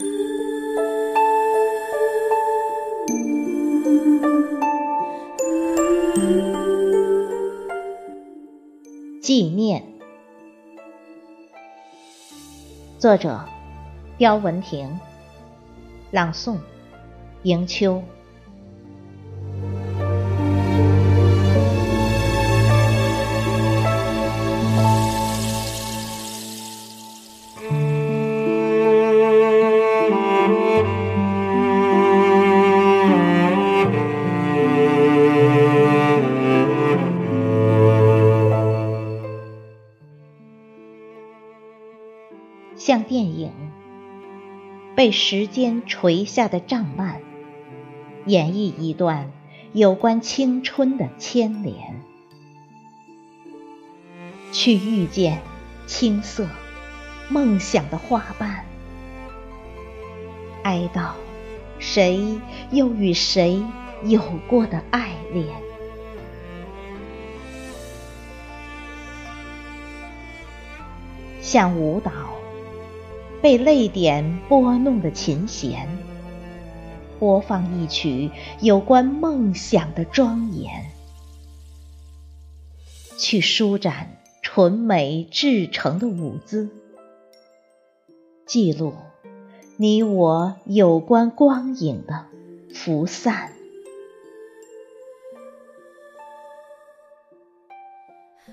纪念，作者：刁文婷，朗诵：迎秋。像电影被时间垂下的帐幔，演绎一段有关青春的牵连，去遇见青涩梦想的花瓣，哀悼谁又与谁有过的爱恋，像舞蹈。被泪点拨弄的琴弦，播放一曲有关梦想的庄严，去舒展纯美至诚的舞姿，记录你我有关光影的浮散。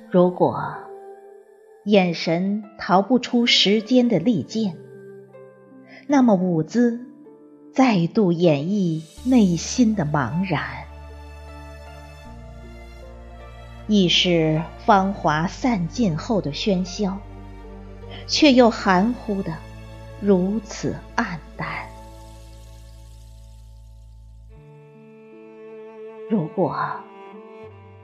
如果。眼神逃不出时间的利剑，那么舞姿再度演绎内心的茫然，亦是芳华散尽后的喧嚣，却又含糊的如此黯淡。如果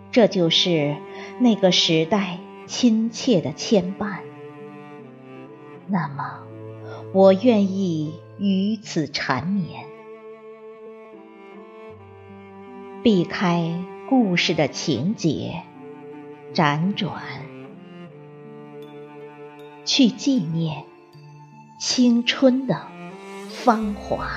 这就是那个时代。亲切的牵绊，那么我愿意与此缠绵，避开故事的情节，辗转，去纪念青春的芳华。